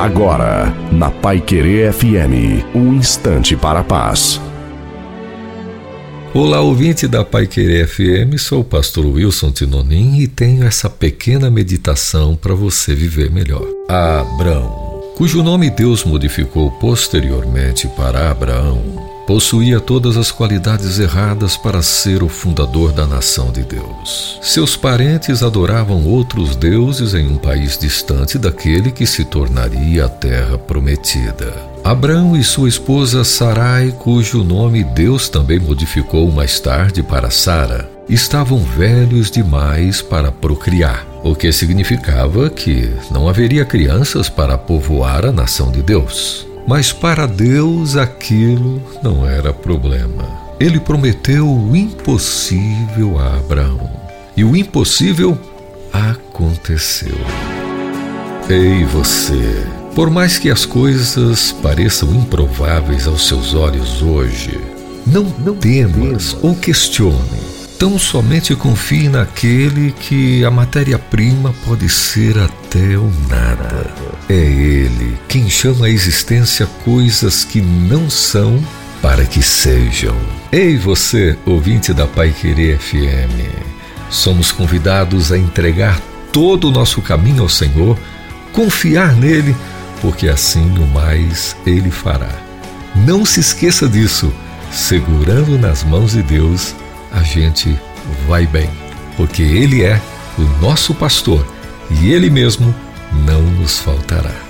Agora, na Pai Querer FM, um instante para a paz. Olá, ouvinte da Pai Querer FM, sou o pastor Wilson Tinonim e tenho essa pequena meditação para você viver melhor. Abrão, cujo nome Deus modificou posteriormente para Abraão, possuía todas as qualidades erradas para ser o fundador da nação de Deus. Seus parentes adoravam outros deuses em um país distante daquele que se tornaria a terra prometida. Abraão e sua esposa Sarai, cujo nome Deus também modificou mais tarde para Sara, estavam velhos demais para procriar, o que significava que não haveria crianças para povoar a nação de Deus. Mas para Deus aquilo não era problema. Ele prometeu o impossível a Abraão. E o impossível aconteceu. Ei você, por mais que as coisas pareçam improváveis aos seus olhos hoje, não, não temas ou questione Tão somente confie naquele que a matéria-prima pode ser até o nada. É Ele quem chama à existência coisas que não são para que sejam. Ei você, ouvinte da Pai Querer FM, somos convidados a entregar todo o nosso caminho ao Senhor, confiar nele, porque assim o mais ele fará. Não se esqueça disso, segurando nas mãos de Deus a gente vai bem, porque Ele é o nosso pastor e Ele mesmo não nos faltará.